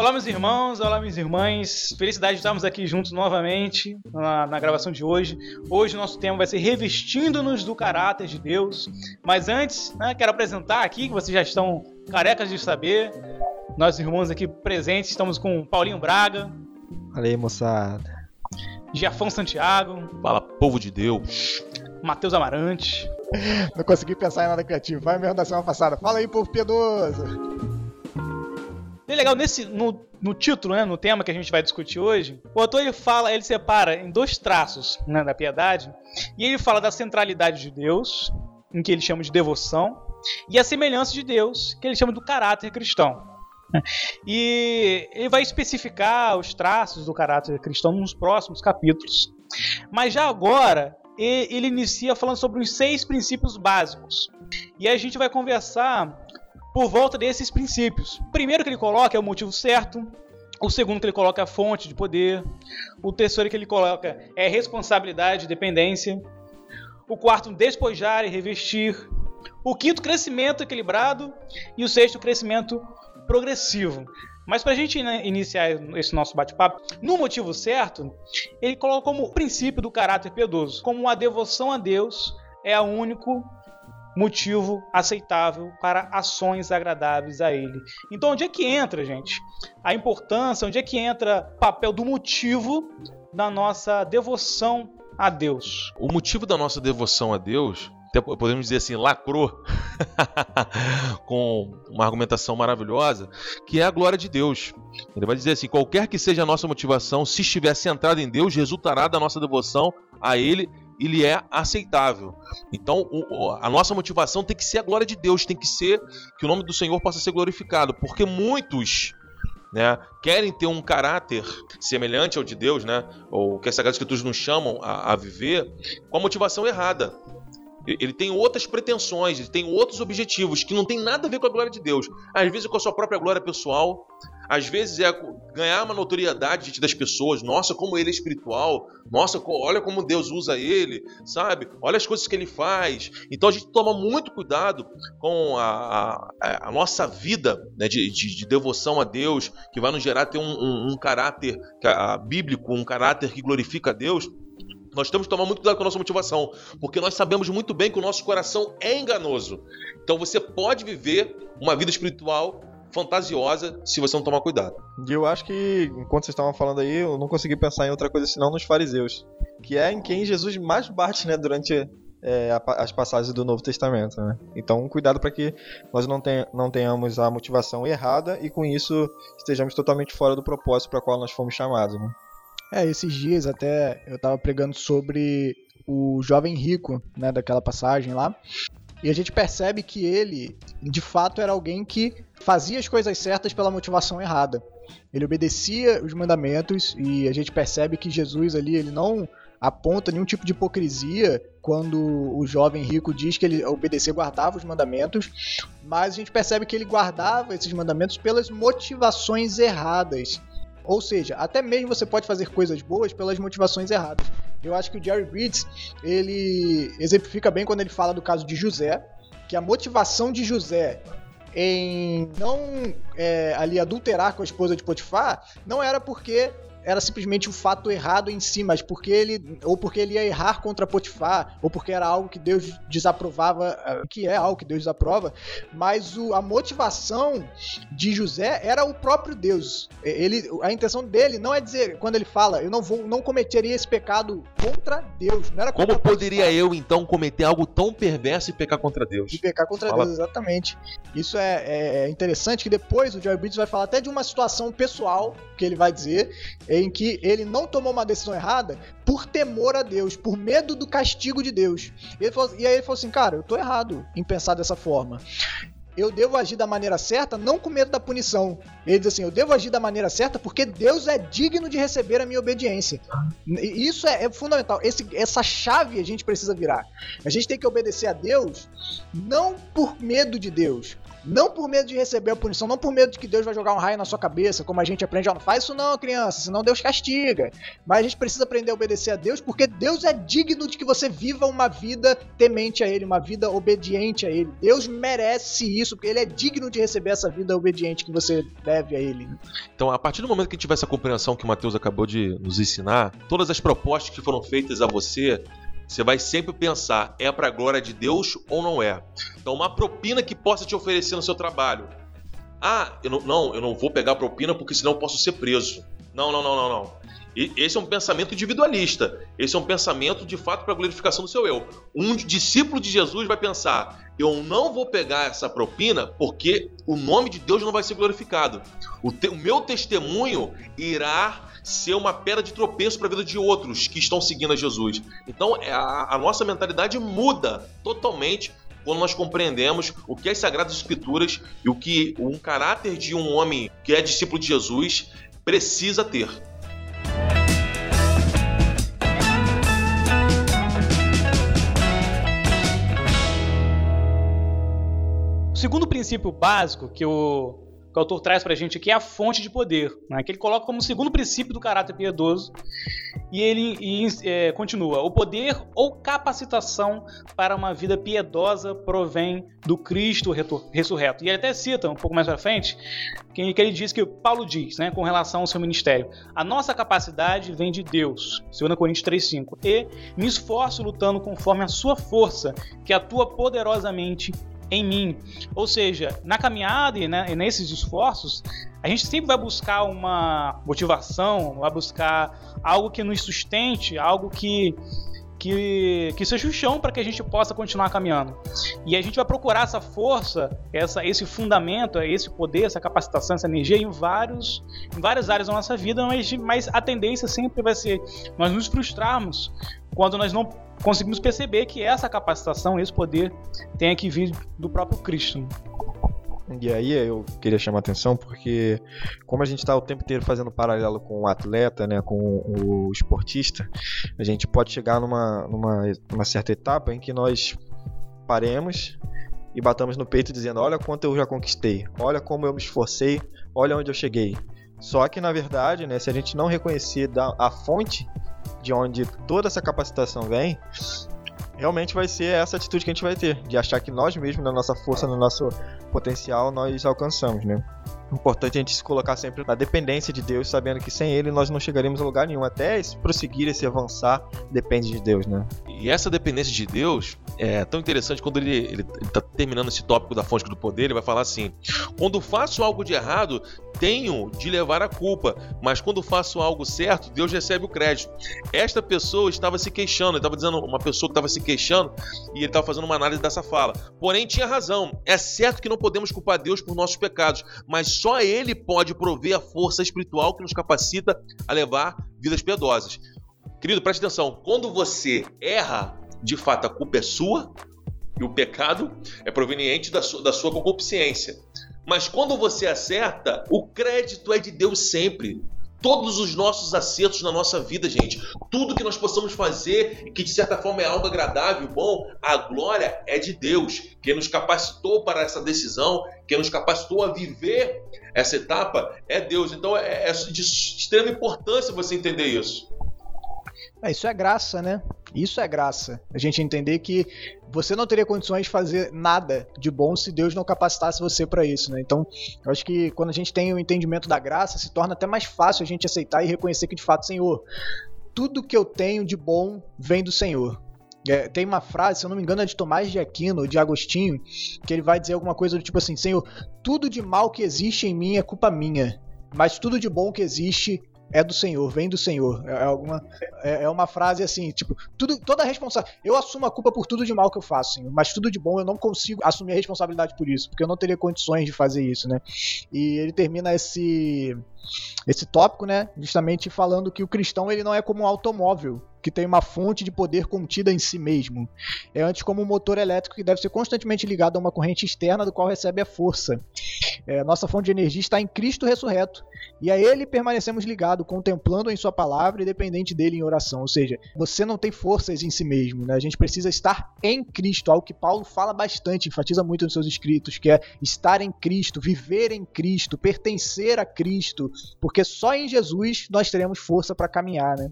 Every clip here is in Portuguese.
Olá, meus irmãos, olá, minhas irmãs. Felicidade de estarmos aqui juntos novamente na, na gravação de hoje. Hoje o nosso tema vai ser Revestindo-nos do Caráter de Deus. Mas antes, né, quero apresentar aqui, que vocês já estão carecas de saber, nossos irmãos aqui presentes, estamos com Paulinho Braga. Fala aí, moçada. Giafão Santiago. Fala, povo de Deus. Matheus Amarante. Não consegui pensar em nada criativo. Vai mesmo da semana passada. Fala aí, povo piedoso. E legal, nesse, no, no título, né, no tema que a gente vai discutir hoje, o autor ele fala, ele separa em dois traços né, da piedade, e ele fala da centralidade de Deus, em que ele chama de devoção, e a semelhança de Deus, que ele chama do caráter cristão. E ele vai especificar os traços do caráter cristão nos próximos capítulos. Mas já agora, ele inicia falando sobre os seis princípios básicos. E a gente vai conversar por volta desses princípios. O primeiro que ele coloca é o motivo certo. O segundo que ele coloca é a fonte de poder. O terceiro que ele coloca é responsabilidade e dependência. O quarto, despojar e revestir. O quinto, crescimento equilibrado. E o sexto, crescimento progressivo. Mas para a gente né, iniciar esse nosso bate-papo, no motivo certo, ele coloca como princípio do caráter piedoso, como a devoção a Deus é o único motivo aceitável para ações agradáveis a ele. Então, onde é que entra, gente? A importância, onde é que entra o papel do motivo da nossa devoção a Deus? O motivo da nossa devoção a Deus podemos dizer assim, lacrou com uma argumentação maravilhosa, que é a glória de Deus. Ele vai dizer assim: qualquer que seja a nossa motivação, se estiver centrada em Deus, resultará da nossa devoção a Ele ele é aceitável. Então, a nossa motivação tem que ser a glória de Deus, tem que ser que o nome do Senhor possa ser glorificado, porque muitos né, querem ter um caráter semelhante ao de Deus, né, ou que as Sagradas Escrituras nos chamam a, a viver, com a motivação errada. Ele tem outras pretensões, ele tem outros objetivos que não tem nada a ver com a glória de Deus. Às vezes com a sua própria glória pessoal, às vezes é ganhar uma notoriedade diante das pessoas. Nossa, como ele é espiritual. Nossa, olha como Deus usa ele, sabe? Olha as coisas que ele faz. Então a gente toma muito cuidado com a, a, a nossa vida né, de, de, de, devoção a Deus, que vai nos gerar ter um, um, um caráter bíblico, um caráter que glorifica a Deus. Nós temos que tomar muito cuidado com a nossa motivação, porque nós sabemos muito bem que o nosso coração é enganoso. Então você pode viver uma vida espiritual fantasiosa se você não tomar cuidado. E eu acho que, enquanto vocês estavam falando aí, eu não consegui pensar em outra coisa senão nos fariseus, que é em quem Jesus mais bate, né, durante é, as passagens do Novo Testamento, né? Então, cuidado para que nós não, ten não tenhamos a motivação errada e com isso estejamos totalmente fora do propósito para qual nós fomos chamados, né? É, esses dias até eu tava pregando sobre o jovem rico, né, daquela passagem lá. E a gente percebe que ele, de fato, era alguém que fazia as coisas certas pela motivação errada. Ele obedecia os mandamentos e a gente percebe que Jesus ali, ele não aponta nenhum tipo de hipocrisia quando o jovem rico diz que ele obedecia, guardava os mandamentos, mas a gente percebe que ele guardava esses mandamentos pelas motivações erradas. Ou seja, até mesmo você pode fazer coisas boas pelas motivações erradas. Eu acho que o Jerry Bridges, ele exemplifica bem quando ele fala do caso de José, que a motivação de José em não é, ali adulterar com a esposa de Potifar não era porque era simplesmente o fato errado em si, mas porque ele ou porque ele ia errar contra Potifar, ou porque era algo que Deus desaprovava, eh, que é algo que Deus desaprova, mas o, a motivação de José era o próprio Deus. Ele, a intenção dele não é dizer quando ele fala, eu não vou, não cometeria esse pecado contra Deus. Não era Como poderia Potifar. eu então cometer algo tão perverso e pecar contra Deus? E pecar contra Fala. Deus, exatamente. Isso é, é, é interessante que depois o Joy Bridges vai falar até de uma situação pessoal que ele vai dizer em que ele não tomou uma decisão errada por temor a Deus, por medo do castigo de Deus. Falou, e aí ele falou assim: Cara, eu tô errado em pensar dessa forma eu devo agir da maneira certa, não com medo da punição. Ele diz assim: eu devo agir da maneira certa porque Deus é digno de receber a minha obediência. Isso é, é, fundamental. Esse, essa chave a gente precisa virar. A gente tem que obedecer a Deus não por medo de Deus, não por medo de receber a punição, não por medo de que Deus vai jogar um raio na sua cabeça, como a gente aprende, não faz isso não, criança, senão Deus castiga. Mas a gente precisa aprender a obedecer a Deus, porque Deus é digno de que você viva uma vida temente a Ele, uma vida obediente a Ele. Deus merece isso isso, ele é digno de receber essa vida obediente que você deve a ele. Então, a partir do momento que tiver essa compreensão que o Mateus acabou de nos ensinar, todas as propostas que foram feitas a você, você vai sempre pensar: é para a glória de Deus ou não é? Então, uma propina que possa te oferecer no seu trabalho. Ah, eu não, não, eu não vou pegar propina porque senão eu posso ser preso. Não, não, não, não, não. E esse é um pensamento individualista. Esse é um pensamento de fato para a glorificação do seu eu. Um discípulo de Jesus vai pensar: eu não vou pegar essa propina porque o nome de Deus não vai ser glorificado. O, te, o meu testemunho irá ser uma pedra de tropeço para a vida de outros que estão seguindo a Jesus. Então é, a, a nossa mentalidade muda totalmente quando nós compreendemos o que as Sagradas Escrituras e o que um caráter de um homem que é discípulo de Jesus precisa ter. O segundo princípio básico que o, que o autor traz para a gente aqui é a fonte de poder, né, que ele coloca como segundo princípio do caráter piedoso, e ele e, é, continua: o poder ou capacitação para uma vida piedosa provém do Cristo ressurreto. E ele até cita um pouco mais para frente que, que ele diz que Paulo diz, né, com relação ao seu ministério: a nossa capacidade vem de Deus, 2 Coríntios 3:5, e me esforço lutando conforme a sua força, que atua poderosamente em mim. Ou seja, na caminhada e, né, e nesses esforços, a gente sempre vai buscar uma motivação, vai buscar algo que nos sustente, algo que que, que seja o chão para que a gente possa continuar caminhando. E a gente vai procurar essa força, essa, esse fundamento, esse poder, essa capacitação, essa energia em, vários, em várias áreas da nossa vida, mas, mas a tendência sempre vai ser nós nos frustrarmos quando nós não conseguimos perceber que essa capacitação, esse poder, tem que vir do próprio Cristo. E aí eu queria chamar a atenção porque como a gente está o tempo inteiro fazendo paralelo com o atleta, né, com o esportista, a gente pode chegar numa, numa, numa certa etapa em que nós paremos e batamos no peito dizendo: Olha quanto eu já conquistei, olha como eu me esforcei, olha onde eu cheguei. Só que na verdade, né, se a gente não reconhecer a fonte de onde toda essa capacitação vem, realmente vai ser essa atitude que a gente vai ter, de achar que nós mesmos, na nossa força, no nosso potencial, nós alcançamos, né? Importante a gente se colocar sempre na dependência de Deus, sabendo que sem Ele nós não chegaremos a lugar nenhum. Até esse prosseguir, esse avançar, depende de Deus, né? E essa dependência de Deus é tão interessante quando ele, ele, ele tá terminando esse tópico da fonte do poder, ele vai falar assim: quando faço algo de errado, tenho de levar a culpa, mas quando faço algo certo, Deus recebe o crédito. Esta pessoa estava se queixando, estava dizendo uma pessoa que estava se queixando e ele estava fazendo uma análise dessa fala. Porém, tinha razão. É certo que não podemos culpar Deus por nossos pecados, mas só Ele pode prover a força espiritual que nos capacita a levar vidas piedosas. Querido, preste atenção. Quando você erra, de fato a culpa é sua e o pecado é proveniente da sua, da sua concupiscência. Mas quando você acerta, o crédito é de Deus sempre. Todos os nossos acertos na nossa vida, gente, tudo que nós possamos fazer que de certa forma é algo agradável, bom, a glória é de Deus, que nos capacitou para essa decisão, que nos capacitou a viver essa etapa, é Deus. Então é, é de extrema importância você entender isso. É, isso é graça, né? Isso é graça. A gente entender que você não teria condições de fazer nada de bom se Deus não capacitasse você para isso, né? Então, eu acho que quando a gente tem o entendimento da graça, se torna até mais fácil a gente aceitar e reconhecer que de fato, Senhor, tudo que eu tenho de bom vem do Senhor. É, tem uma frase, se eu não me engano, é de Tomás de Aquino, de Agostinho, que ele vai dizer alguma coisa do tipo assim: Senhor, tudo de mal que existe em mim é culpa minha, mas tudo de bom que existe é do Senhor, vem do Senhor. É, alguma, é, é uma frase assim, tipo, tudo, toda a responsabilidade. Eu assumo a culpa por tudo de mal que eu faço, Senhor, mas tudo de bom eu não consigo assumir a responsabilidade por isso, porque eu não teria condições de fazer isso, né? E ele termina esse esse tópico, né, justamente falando que o cristão ele não é como um automóvel que tem uma fonte de poder contida em si mesmo. É antes como um motor elétrico que deve ser constantemente ligado a uma corrente externa do qual recebe a força. É, nossa fonte de energia está em Cristo ressurreto e a Ele permanecemos ligados, contemplando em Sua palavra e dependente dele em oração. Ou seja, você não tem forças em si mesmo. Né? A gente precisa estar em Cristo, algo que Paulo fala bastante, enfatiza muito nos seus escritos, que é estar em Cristo, viver em Cristo, pertencer a Cristo, porque só em Jesus nós teremos força para caminhar, né?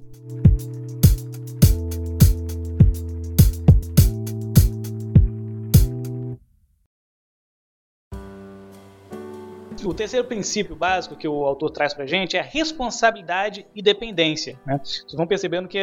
O terceiro princípio básico que o autor traz pra gente é responsabilidade e dependência. Né? Vocês vão percebendo que,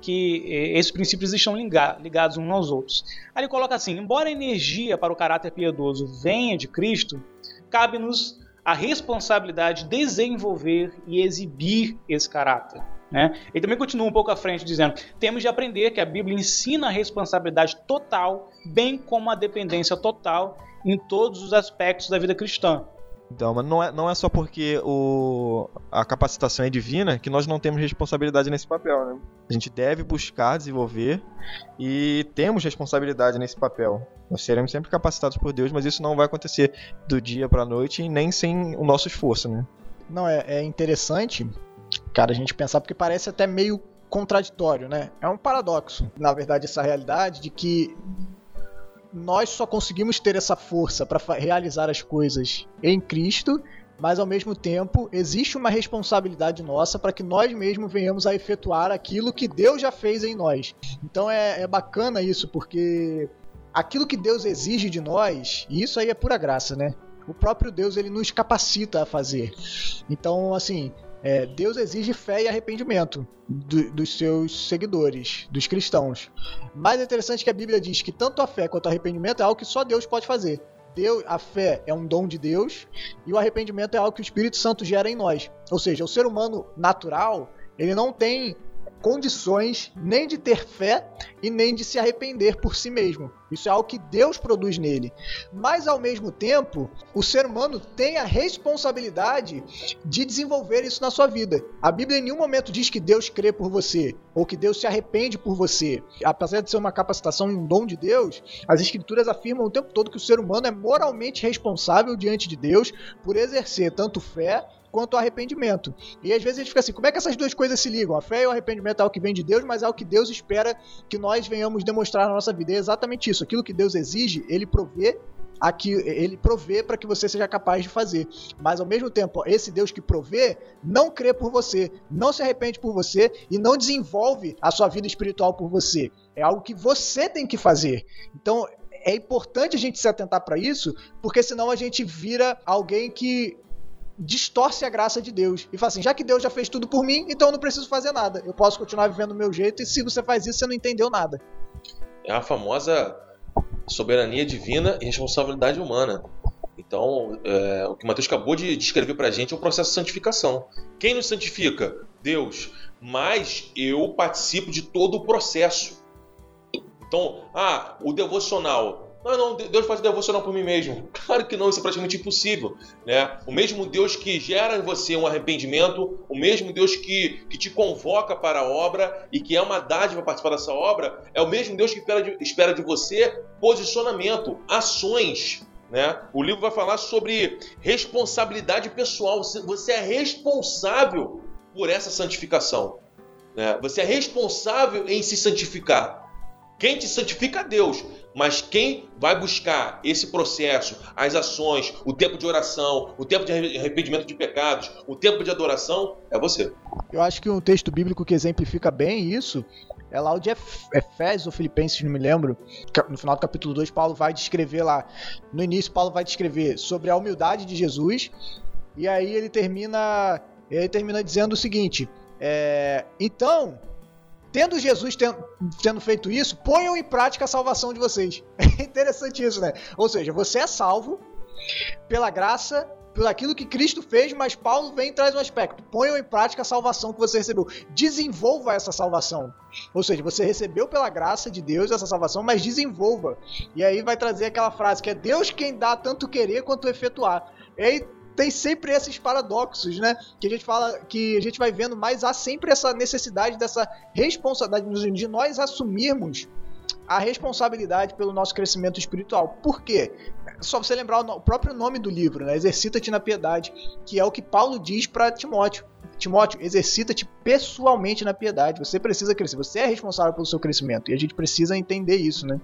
que eh, esses princípios estão ligados uns aos outros. Aí ele coloca assim: embora a energia para o caráter piedoso venha de Cristo, cabe-nos a responsabilidade de desenvolver e exibir esse caráter. Né? Ele também continua um pouco à frente dizendo: temos de aprender que a Bíblia ensina a responsabilidade total, bem como a dependência total em todos os aspectos da vida cristã. Então, mas não é, não é só porque o, a capacitação é divina que nós não temos responsabilidade nesse papel, né? A gente deve buscar desenvolver e temos responsabilidade nesse papel. Nós seremos sempre capacitados por Deus, mas isso não vai acontecer do dia para a noite e nem sem o nosso esforço, né? Não, é, é interessante, cara, a gente pensar, porque parece até meio contraditório, né? É um paradoxo, na verdade, essa realidade de que nós só conseguimos ter essa força para realizar as coisas em Cristo, mas ao mesmo tempo existe uma responsabilidade nossa para que nós mesmos venhamos a efetuar aquilo que Deus já fez em nós. Então é, é bacana isso, porque aquilo que Deus exige de nós, e isso aí é pura graça, né? O próprio Deus ele nos capacita a fazer. Então, assim, é, Deus exige fé e arrependimento do, dos seus seguidores, dos cristãos. Mais interessante é que a Bíblia diz que tanto a fé quanto o arrependimento é algo que só Deus pode fazer. Deus, a fé é um dom de Deus e o arrependimento é algo que o Espírito Santo gera em nós. Ou seja, o ser humano natural, ele não tem condições nem de ter fé e nem de se arrepender por si mesmo. Isso é algo que Deus produz nele. Mas ao mesmo tempo, o ser humano tem a responsabilidade de desenvolver isso na sua vida. A Bíblia em nenhum momento diz que Deus crê por você ou que Deus se arrepende por você. Apesar de ser uma capacitação e um dom de Deus, as escrituras afirmam o tempo todo que o ser humano é moralmente responsável diante de Deus por exercer tanto fé quanto ao arrependimento. E às vezes a gente fica assim, como é que essas duas coisas se ligam? A fé e o arrependimento é algo que vem de Deus, mas é algo que Deus espera que nós venhamos demonstrar na nossa vida. É exatamente isso. Aquilo que Deus exige, ele provê aqui ele provê para que você seja capaz de fazer. Mas ao mesmo tempo, esse Deus que provê não crê por você, não se arrepende por você e não desenvolve a sua vida espiritual por você. É algo que você tem que fazer. Então, é importante a gente se atentar para isso, porque senão a gente vira alguém que distorce a graça de Deus e fala assim: já que Deus já fez tudo por mim, então eu não preciso fazer nada. Eu posso continuar vivendo do meu jeito e se você faz isso, você não entendeu nada. É a famosa soberania divina e responsabilidade humana. Então, é, o que o Mateus acabou de descrever para a gente é o processo de santificação. Quem nos santifica? Deus. Mas eu participo de todo o processo. Então, ah, o devocional. Não, não, Deus faz devocional por mim mesmo. Claro que não, isso é praticamente impossível. Né? O mesmo Deus que gera em você um arrependimento, o mesmo Deus que, que te convoca para a obra e que é uma dádiva participar dessa obra, é o mesmo Deus que espera de, espera de você posicionamento, ações. Né? O livro vai falar sobre responsabilidade pessoal. Você é responsável por essa santificação. Né? Você é responsável em se santificar. Quem te santifica é Deus, mas quem vai buscar esse processo, as ações, o tempo de oração, o tempo de arrependimento de pecados, o tempo de adoração, é você. Eu acho que um texto bíblico que exemplifica bem isso é lá o de Efésios ou Filipenses, não me lembro. No final do capítulo 2, Paulo vai descrever lá. No início, Paulo vai descrever sobre a humildade de Jesus. E aí ele termina, ele termina dizendo o seguinte: é, Então, tendo Jesus tendo, tendo, feito isso, ponham em prática a salvação de vocês. É interessante isso, né? Ou seja, você é salvo pela graça, pelo aquilo que Cristo fez, mas Paulo vem e traz um aspecto. Ponham em prática a salvação que você recebeu. Desenvolva essa salvação. Ou seja, você recebeu pela graça de Deus essa salvação, mas desenvolva. E aí vai trazer aquela frase que é Deus quem dá tanto querer quanto efetuar. E aí tem sempre esses paradoxos, né? Que a gente fala, que a gente vai vendo, mas há sempre essa necessidade dessa responsabilidade de nós assumirmos a responsabilidade pelo nosso crescimento espiritual. Por quê? Só você lembrar o próprio nome do livro, né? Exercita-te na piedade, que é o que Paulo diz para Timóteo. Timóteo, exercita-te pessoalmente na piedade. Você precisa crescer, você é responsável pelo seu crescimento e a gente precisa entender isso, né?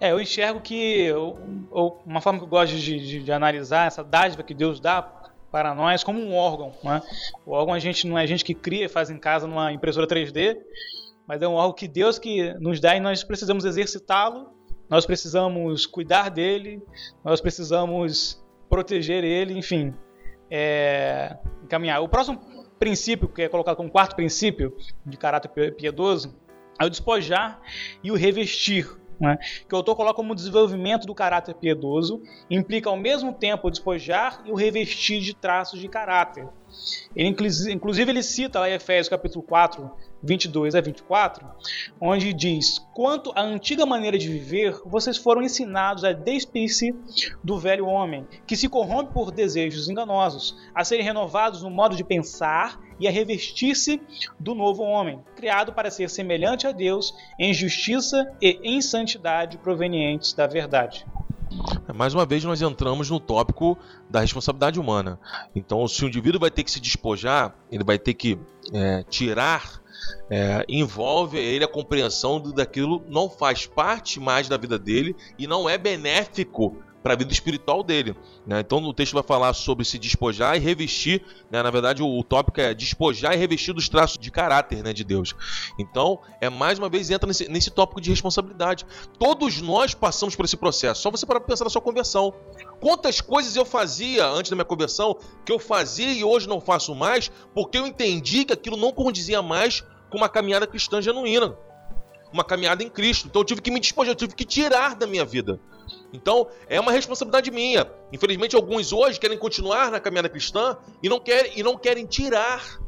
É, eu enxergo que eu, eu, uma forma que eu gosto de, de, de, analisar essa dádiva que Deus dá para nós como um órgão. Né? O órgão a gente não é a gente que cria e faz em casa numa impressora 3D, mas é um órgão que Deus que nos dá e nós precisamos exercitá-lo, nós precisamos cuidar dele, nós precisamos proteger ele, enfim, é, encaminhar. O próximo princípio, que é colocado como quarto princípio de caráter piedoso, é o despojar e o revestir. Né? Que o autor coloca como desenvolvimento do caráter piedoso, implica ao mesmo tempo o despojar e o revestir de traços de caráter. Ele, inclusive, ele cita lá em Efésios capítulo 4, 22 a 24, onde diz: Quanto à antiga maneira de viver, vocês foram ensinados a despir-se do velho homem, que se corrompe por desejos enganosos, a serem renovados no modo de pensar e a revestir-se do novo homem, criado para ser semelhante a Deus em justiça e em santidade provenientes da verdade. Mais uma vez, nós entramos no tópico da responsabilidade humana. Então, se o indivíduo vai ter que se despojar, ele vai ter que é, tirar é, envolve ele a compreensão de daquilo não faz parte mais da vida dele e não é benéfico para a vida espiritual dele. Né? Então o texto vai falar sobre se despojar e revestir. Né? Na verdade, o, o, tópico é despojar e revestir dos traços de caráter né, de Deus. Então, é mais uma vez entra nesse, nesse tópico de responsabilidade. Todos nós passamos por esse processo. Só você para pensar na sua conversão. Quantas coisas eu fazia antes da minha conversão que eu fazia e hoje não faço mais porque eu entendi que aquilo não condizia mais com uma caminhada cristã genuína. Uma caminhada em Cristo. Então eu tive que me despojar, eu tive que tirar da minha vida. Então, é uma responsabilidade minha. Infelizmente, alguns hoje querem continuar na caminhada cristã e não querem, e não querem tirar,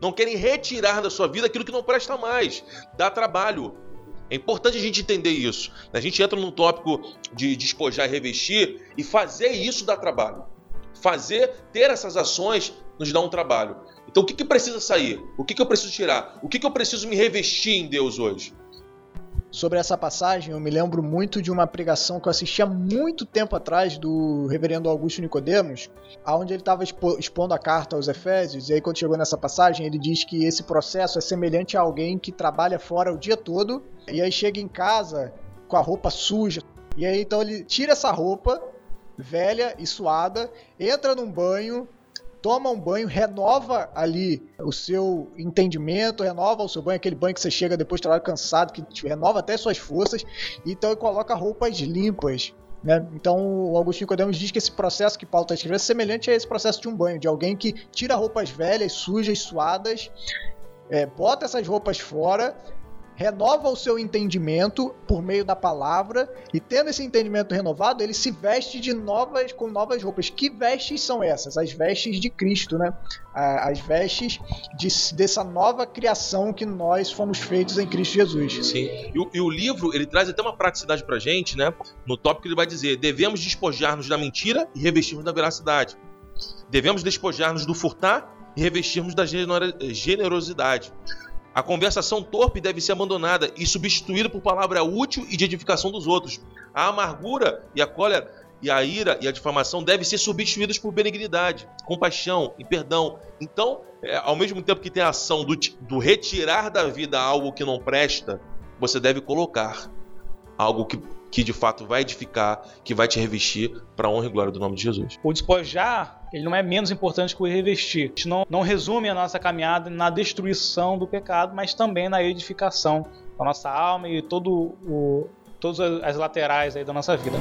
não querem retirar da sua vida aquilo que não presta mais. Dá trabalho. É importante a gente entender isso. A gente entra num tópico de despojar e revestir e fazer isso dá trabalho. Fazer, ter essas ações nos dá um trabalho. Então, o que, que precisa sair? O que, que eu preciso tirar? O que, que eu preciso me revestir em Deus hoje? sobre essa passagem, eu me lembro muito de uma pregação que eu assisti há muito tempo atrás do reverendo Augusto Nicodemos, onde ele estava expondo a carta aos Efésios, e aí quando chegou nessa passagem, ele diz que esse processo é semelhante a alguém que trabalha fora o dia todo, e aí chega em casa com a roupa suja, e aí então ele tira essa roupa velha e suada, entra num banho, toma um banho, renova ali o seu entendimento, renova o seu banho, aquele banho que você chega depois de trabalho cansado, que te renova até suas forças, então coloca roupas limpas. Né? Então o Agostinho Codemos diz que esse processo que Paulo está escrevendo é semelhante a esse processo de um banho, de alguém que tira roupas velhas, sujas, suadas, é, bota essas roupas fora, renova o seu entendimento por meio da palavra e tendo esse entendimento renovado, ele se veste de novas com novas roupas. Que vestes são essas? As vestes de Cristo, né? As vestes de, dessa nova criação que nós fomos feitos em Cristo Jesus. Sim. E o, e o livro ele traz até uma praticidade pra gente, né? No tópico ele vai dizer: devemos despojar-nos da mentira e revestirmos da veracidade. Devemos despojar-nos do furtar e revestirmos da generosidade. A conversação torpe deve ser abandonada e substituída por palavra útil e de edificação dos outros. A amargura e a cólera e a ira e a difamação devem ser substituídas por benignidade, compaixão e perdão. Então, é, ao mesmo tempo que tem a ação do, do retirar da vida algo que não presta, você deve colocar algo que que de fato vai edificar, que vai te revestir para a honra e glória do nome de Jesus. O despojar, ele não é menos importante que o revestir. A gente não, não resume a nossa caminhada na destruição do pecado, mas também na edificação da nossa alma e todo o, todas as laterais aí da nossa vida.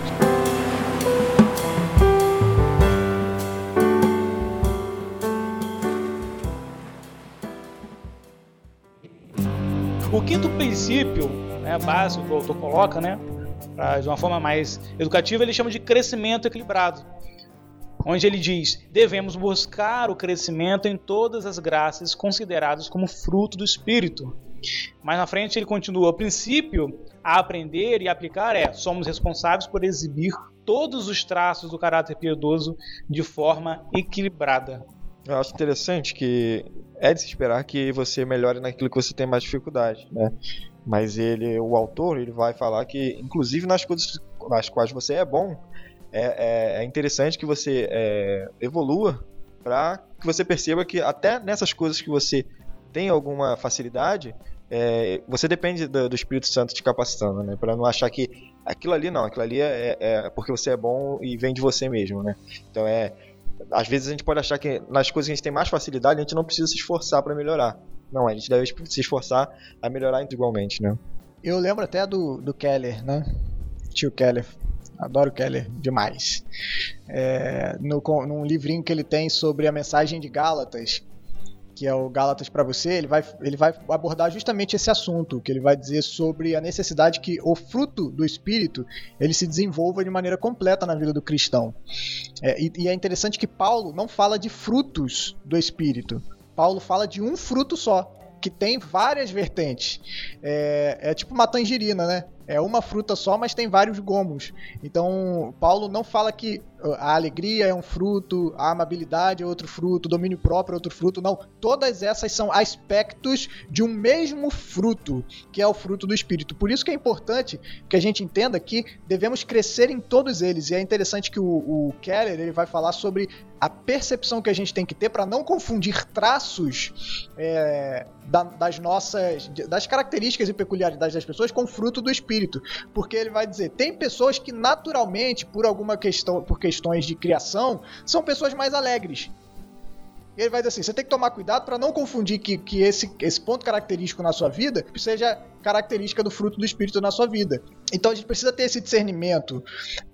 O quinto princípio né, básico que o autor coloca, né, pra, de uma forma mais educativa, ele chama de crescimento equilibrado. Onde ele diz: devemos buscar o crescimento em todas as graças consideradas como fruto do Espírito. Mais na frente ele continua: o princípio a aprender e aplicar é: somos responsáveis por exibir todos os traços do caráter piedoso de forma equilibrada. Eu acho interessante que é de se esperar que você melhore naquilo que você tem mais dificuldade, né? Mas ele, o autor, ele vai falar que, inclusive nas coisas nas quais você é bom, é, é, é interessante que você é, evolua para que você perceba que até nessas coisas que você tem alguma facilidade, é, você depende do, do, Espírito Santo te capacitando, né? Para não achar que aquilo ali não, aquilo ali é, é, porque você é bom e vem de você mesmo, né? Então é, às vezes a gente pode achar que nas coisas que a gente tem mais facilidade a gente não precisa se esforçar para melhorar. Não, a gente deve se esforçar a melhorar igualmente, né? Eu lembro até do, do Keller, né? Tio Keller. Adoro Keller demais. É, no, num livrinho que ele tem sobre a mensagem de Gálatas, que é o Gálatas para você, ele vai, ele vai abordar justamente esse assunto, que ele vai dizer sobre a necessidade que o fruto do Espírito ele se desenvolva de maneira completa na vida do cristão. É, e, e é interessante que Paulo não fala de frutos do Espírito. Paulo fala de um fruto só, que tem várias vertentes. É, é tipo uma tangerina, né? É uma fruta só, mas tem vários gomos. Então, Paulo não fala que a alegria é um fruto, a amabilidade é outro fruto, o domínio próprio é outro fruto. Não, todas essas são aspectos de um mesmo fruto, que é o fruto do Espírito. Por isso que é importante que a gente entenda que devemos crescer em todos eles. E é interessante que o, o Keller ele vai falar sobre a percepção que a gente tem que ter para não confundir traços é, da, das nossas, das características e peculiaridades das pessoas com fruto do Espírito. Porque ele vai dizer, tem pessoas que naturalmente, por alguma questão, por questões de criação, são pessoas mais alegres. Ele vai dizer assim: você tem que tomar cuidado para não confundir que, que esse, esse ponto característico na sua vida seja característica do fruto do Espírito na sua vida. Então a gente precisa ter esse discernimento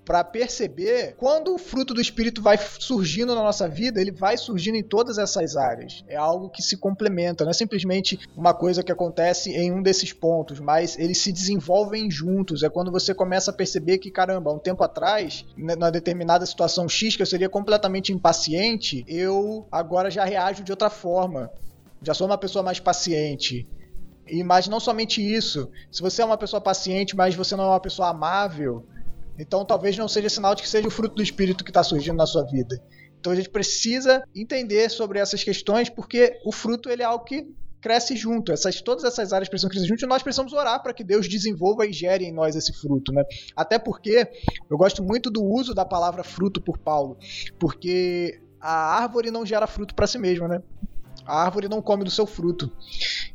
para perceber quando o fruto do Espírito vai surgindo na nossa vida, ele vai surgindo em todas essas áreas. É algo que se complementa, não é simplesmente uma coisa que acontece em um desses pontos, mas eles se desenvolvem juntos. É quando você começa a perceber que, caramba, um tempo atrás, né, numa determinada situação X, que eu seria completamente impaciente, eu agora já reajo de outra forma. Já sou uma pessoa mais paciente e, mas não somente isso. Se você é uma pessoa paciente, mas você não é uma pessoa amável, então talvez não seja sinal de que seja o fruto do Espírito que está surgindo na sua vida. Então a gente precisa entender sobre essas questões, porque o fruto ele é algo que cresce junto. Essas, todas essas áreas precisam crescer junto e nós precisamos orar para que Deus desenvolva e gere em nós esse fruto. Né? Até porque eu gosto muito do uso da palavra fruto por Paulo, porque a árvore não gera fruto para si mesma, né? A árvore não come do seu fruto.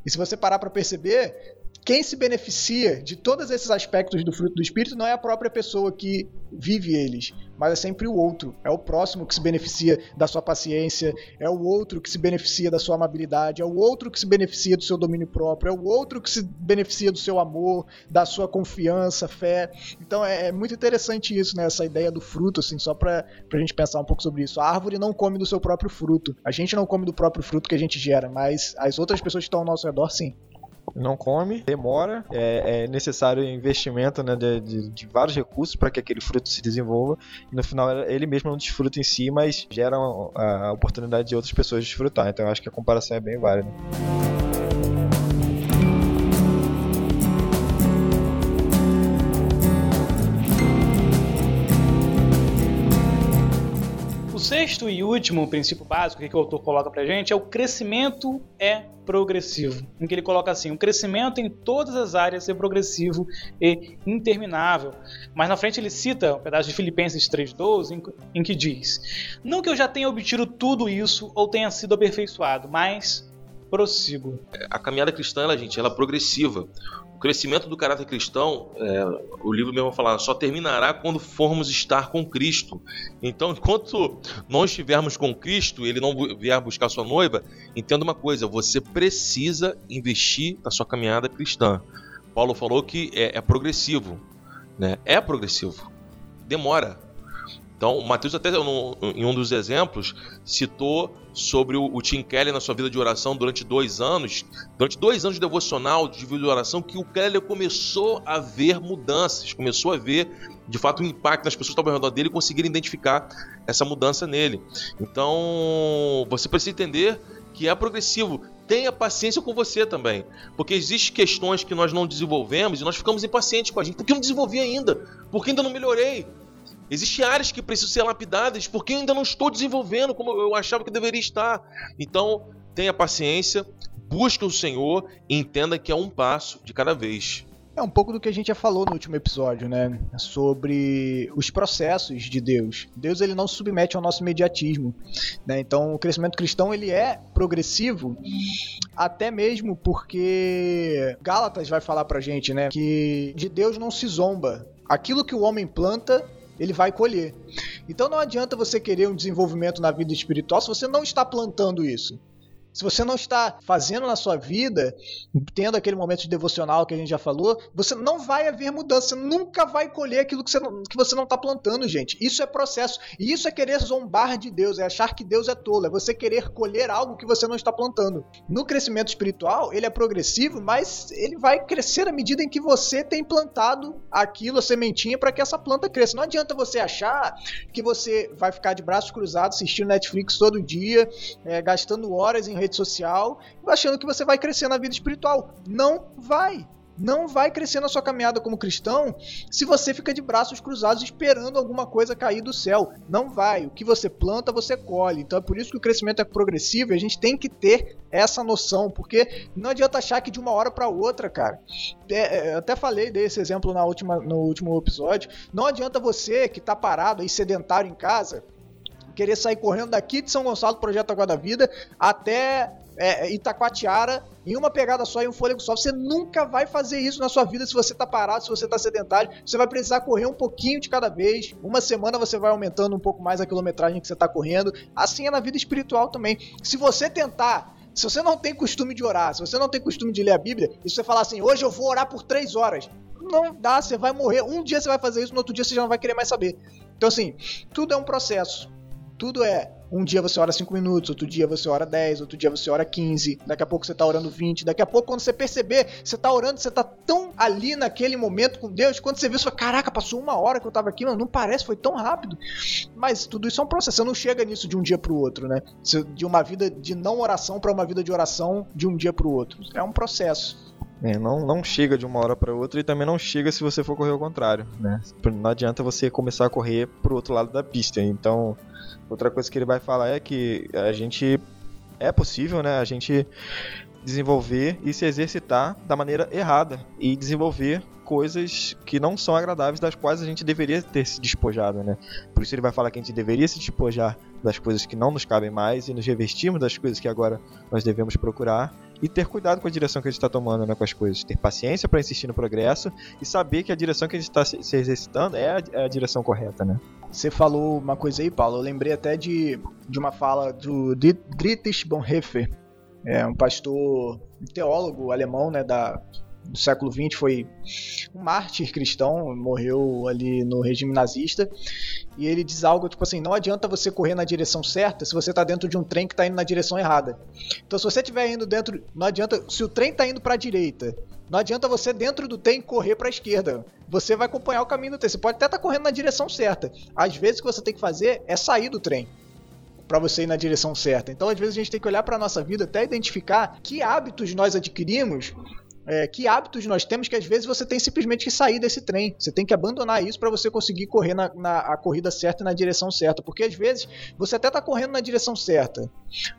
E se você parar para perceber, quem se beneficia de todos esses aspectos do fruto do Espírito não é a própria pessoa que vive eles, mas é sempre o outro. É o próximo que se beneficia da sua paciência, é o outro que se beneficia da sua amabilidade, é o outro que se beneficia do seu domínio próprio, é o outro que se beneficia do seu amor, da sua confiança, fé. Então é, é muito interessante isso, né? Essa ideia do fruto, assim, só pra, pra gente pensar um pouco sobre isso. A árvore não come do seu próprio fruto. A gente não come do próprio fruto que a gente gera, mas as outras pessoas que estão ao nosso redor, sim não come, demora, é, é necessário investimento né, de, de, de, vários recursos para que aquele fruto se desenvolva e no final ele mesmo não desfruta em si, mas gera a, a oportunidade de outras pessoas desfrutar. Então eu acho que a comparação é bem válida. Sexto e último princípio básico que o autor coloca pra gente é o crescimento é progressivo. Em que ele coloca assim: o crescimento em todas as áreas é progressivo e interminável. Mas na frente ele cita um pedaço de Filipenses 3,12 em, que diz: Não que eu já tenha obtido tudo isso ou tenha sido aperfeiçoado, mas prossigo. A caminhada cristã, ela, gente, ela é progressiva crescimento do caráter cristão, é, o livro mesmo vai falar, só terminará quando formos estar com Cristo. Então, enquanto não estivermos com Cristo, ele não vier buscar sua noiva, entenda uma coisa: você precisa investir na sua caminhada cristã. Paulo falou que é, é progressivo, né? É progressivo, demora. Então, o Mateus até em um dos exemplos citou sobre o, o, Tim Keller na sua vida de oração durante dois anos, durante dois anos de devocional, de vida de oração, que o Keller começou a ver mudanças, começou a ver de fato um impacto nas pessoas que estavam ao redor dele e conseguiram identificar essa mudança nele. Então, você precisa entender que é progressivo. Tenha paciência com você também. Porque existem questões que nós não desenvolvemos e nós ficamos impacientes com a gente. Por que eu não desenvolvi ainda? Por que ainda não melhorei? Existem áreas que precisam ser lapidadas porque eu ainda não estou desenvolvendo como eu achava que deveria estar. Então, tenha paciência, busque o Senhor e entenda que é um passo de cada vez. É um pouco do que a gente já falou no último episódio, né? Sobre os processos de Deus. Deus ele não se submete ao nosso imediatismo, né? Então, o crescimento cristão ele é progressivo, até mesmo porque Gálatas vai falar pra gente, né, que de Deus não se zomba. Aquilo que o homem planta, ele vai colher. Então não adianta você querer um desenvolvimento na vida espiritual se você não está plantando isso. Se você não está fazendo na sua vida, tendo aquele momento de devocional que a gente já falou, você não vai haver mudança. Você nunca vai colher aquilo que você não, que você não está plantando, gente. Isso é processo. E isso é querer zombar de Deus, é achar que Deus é tolo, é você querer colher algo que você não está plantando. No crescimento espiritual, ele é progressivo, mas ele vai crescer à medida em que você tem plantado aquilo, a sementinha, para que essa planta cresça. Não adianta você achar que você vai ficar de braços cruzados assistindo Netflix todo dia, é, gastando horas em rede social, achando que você vai crescer na vida espiritual. Não vai não vai crescer na sua caminhada como cristão se você fica de braços cruzados esperando alguma coisa cair do céu. Não vai. O que você planta, você colhe. Então é por isso que o crescimento é progressivo e a gente tem que ter essa noção, porque não adianta achar que de uma hora para outra, cara. É, é, até falei desse exemplo na última, no último episódio. Não adianta você que tá parado aí sedentário em casa querer sair correndo daqui de São Gonçalo, Projeto Água da Vida, até é, Itacoatiara em uma pegada só e um fôlego só. Você nunca vai fazer isso na sua vida se você tá parado, se você tá sedentário. Você vai precisar correr um pouquinho de cada vez. Uma semana você vai aumentando um pouco mais a quilometragem que você tá correndo. Assim é na vida espiritual também. Se você tentar se você não tem costume de orar, se você não tem costume de ler a Bíblia, e você falar assim, hoje eu vou orar por três horas, não dá, você vai morrer. Um dia você vai fazer isso, no outro dia você já não vai querer mais saber. Então, assim, tudo é um processo. Tudo é um dia você ora 5 minutos, outro dia você ora 10, outro dia você ora 15, daqui a pouco você tá orando 20, daqui a pouco quando você perceber, você tá orando, você tá tão ali naquele momento com Deus, quando você vê, você fala, caraca, passou uma hora que eu tava aqui, mano, não parece, foi tão rápido. Mas tudo isso é um processo, você não chega nisso de um dia pro outro, né? De uma vida de não oração para uma vida de oração de um dia pro outro. É um processo. É, não, não chega de uma hora para outra e também não chega se você for correr ao contrário, né? Não adianta você começar a correr pro outro lado da pista. Então, Outra coisa que ele vai falar é que a gente é possível, né? A gente desenvolver e se exercitar da maneira errada e desenvolver coisas que não são agradáveis das quais a gente deveria ter se despojado, né? Por isso ele vai falar que a gente deveria se despojar das coisas que não nos cabem mais e nos revestirmos das coisas que agora nós devemos procurar e ter cuidado com a direção que a gente está tomando né, com as coisas, ter paciência para insistir no progresso e saber que a direção que a gente está se, exercitando é a, é a direção correta, né? Você falou uma coisa aí, Paulo. Eu lembrei até de, de uma fala do Dietrich Bonhoeffer, é um pastor, teólogo alemão, né, da, do século XX, foi um mártir cristão, morreu ali no regime nazista. E ele diz algo tipo assim: não adianta você correr na direção certa se você está dentro de um trem que está indo na direção errada. Então, se você estiver indo dentro, não adianta. Se o trem está indo para a direita, não adianta você dentro do trem correr para a esquerda. Você vai acompanhar o caminho do trem. Você pode até estar tá correndo na direção certa. Às vezes, o que você tem que fazer é sair do trem para você ir na direção certa. Então, às vezes, a gente tem que olhar para nossa vida até identificar que hábitos nós adquirimos é, que hábitos nós temos que às vezes você tem simplesmente que sair desse trem. Você tem que abandonar isso para você conseguir correr na, na a corrida certa na direção certa. Porque às vezes você até está correndo na direção certa,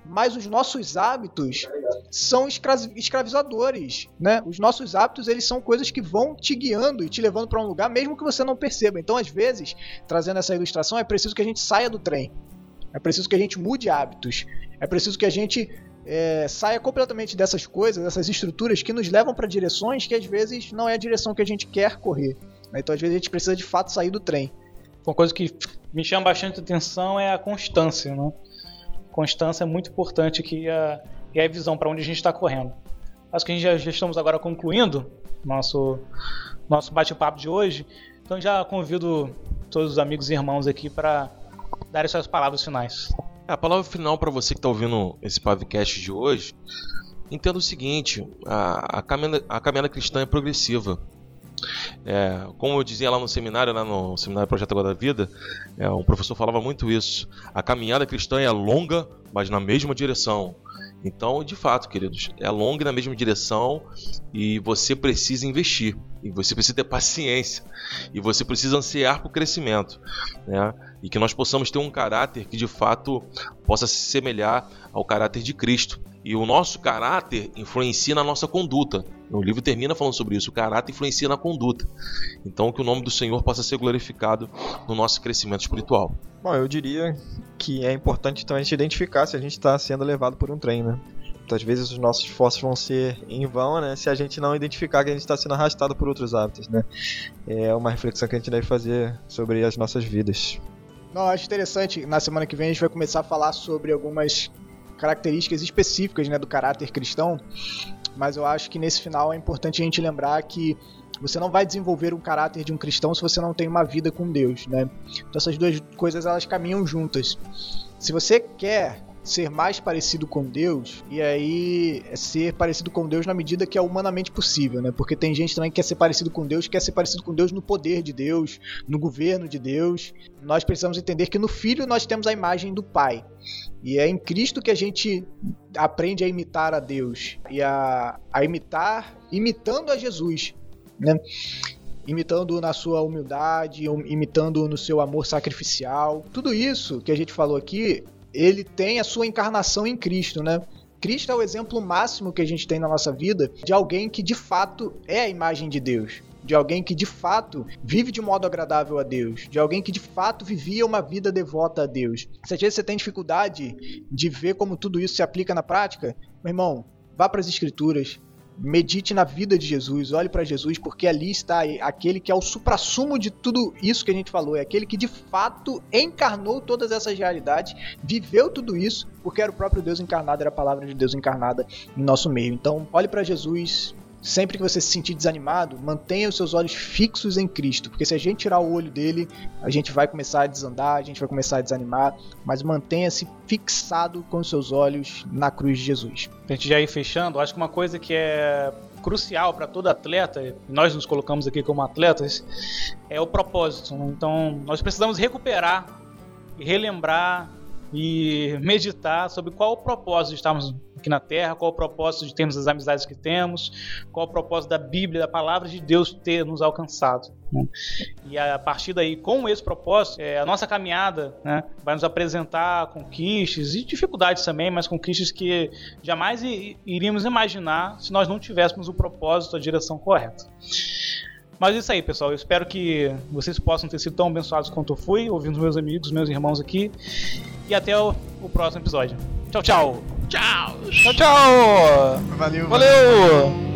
mas os nossos hábitos são escravizadores, né? Os nossos hábitos eles são coisas que vão te guiando e te levando para um lugar, mesmo que você não perceba. Então, às vezes, trazendo essa ilustração, é preciso que a gente saia do trem. É preciso que a gente mude hábitos. É preciso que a gente é, saia completamente dessas coisas, dessas estruturas que nos levam para direções que às vezes não é a direção que a gente quer correr. Né? Então às vezes a gente precisa de fato sair do trem. Uma coisa que me chama bastante atenção é a constância, né? Constância é muito importante que a, e a visão para onde a gente está correndo. Acho que a gente já, já estamos agora concluindo nosso nosso bate-papo de hoje. Então já convido todos os amigos e irmãos aqui para dar suas palavras finais. A palavra final para você que está ouvindo esse podcast de hoje, entenda o seguinte: a, a, caminhada, a caminhada cristã é progressiva. É, como eu dizia lá no seminário, lá no seminário Projeto Agora da Vida, é, um professor falava muito isso. A caminhada cristã é longa, mas na mesma direção. Então, de fato, queridos, é longa na mesma direção e você precisa investir, e você precisa ter paciência, e você precisa ansiar por crescimento, né? E que nós possamos ter um caráter que de fato possa se semelhar ao caráter de Cristo. E o nosso caráter influencia na nossa conduta. O livro termina falando sobre isso. O caráter influencia na conduta. Então, que o nome do Senhor possa ser glorificado no nosso crescimento espiritual. Bom, eu diria que é importante então a gente identificar se a gente está sendo levado por um trem, né? Muitas vezes os nossos esforços vão ser em vão, né? Se a gente não identificar que a gente está sendo arrastado por outros hábitos, né? É uma reflexão que a gente deve fazer sobre as nossas vidas. Não, acho interessante. Na semana que vem a gente vai começar a falar sobre algumas características específicas né, do caráter cristão, mas eu acho que nesse final é importante a gente lembrar que você não vai desenvolver o caráter de um cristão se você não tem uma vida com Deus, né? Então essas duas coisas elas caminham juntas. Se você quer ser mais parecido com Deus, e aí é ser parecido com Deus na medida que é humanamente possível, né? Porque tem gente também que quer ser parecido com Deus, quer ser parecido com Deus no poder de Deus, no governo de Deus. Nós precisamos entender que no Filho nós temos a imagem do Pai. E é em Cristo que a gente aprende a imitar a Deus e a, a imitar, imitando a Jesus, né? imitando na sua humildade, imitando no seu amor sacrificial. Tudo isso que a gente falou aqui ele tem a sua encarnação em Cristo, né? Cristo é o exemplo máximo que a gente tem na nossa vida de alguém que de fato é a imagem de Deus. De alguém que de fato vive de modo agradável a Deus. De alguém que de fato vivia uma vida devota a Deus. Se às vezes você tem dificuldade de ver como tudo isso se aplica na prática, meu irmão, vá para as Escrituras, medite na vida de Jesus, olhe para Jesus, porque ali está aquele que é o suprassumo de tudo isso que a gente falou, é aquele que de fato encarnou todas essas realidades, viveu tudo isso, porque era o próprio Deus encarnado, era a palavra de Deus encarnada em nosso meio. Então, olhe para Jesus, Sempre que você se sentir desanimado, mantenha os seus olhos fixos em Cristo, porque se a gente tirar o olho dele, a gente vai começar a desandar, a gente vai começar a desanimar, mas mantenha-se fixado com os seus olhos na cruz de Jesus. A gente já ir fechando, acho que uma coisa que é crucial para todo atleta, nós nos colocamos aqui como atletas, é o propósito. Então, nós precisamos recuperar e relembrar e meditar sobre qual o propósito de estarmos aqui na Terra, qual o propósito de termos as amizades que temos, qual o propósito da Bíblia, da palavra de Deus ter nos alcançado. Né? E a partir daí, com esse propósito, é, a nossa caminhada né, vai nos apresentar conquistas e dificuldades também, mas conquistas que jamais iríamos imaginar se nós não tivéssemos o propósito, a direção correta. Mas é isso aí, pessoal. Eu espero que vocês possam ter sido tão abençoados quanto eu fui, ouvindo meus amigos, meus irmãos aqui. E até o, o próximo episódio. Tchau, tchau. Tchau. Tchau, tchau. Valeu. Valeu.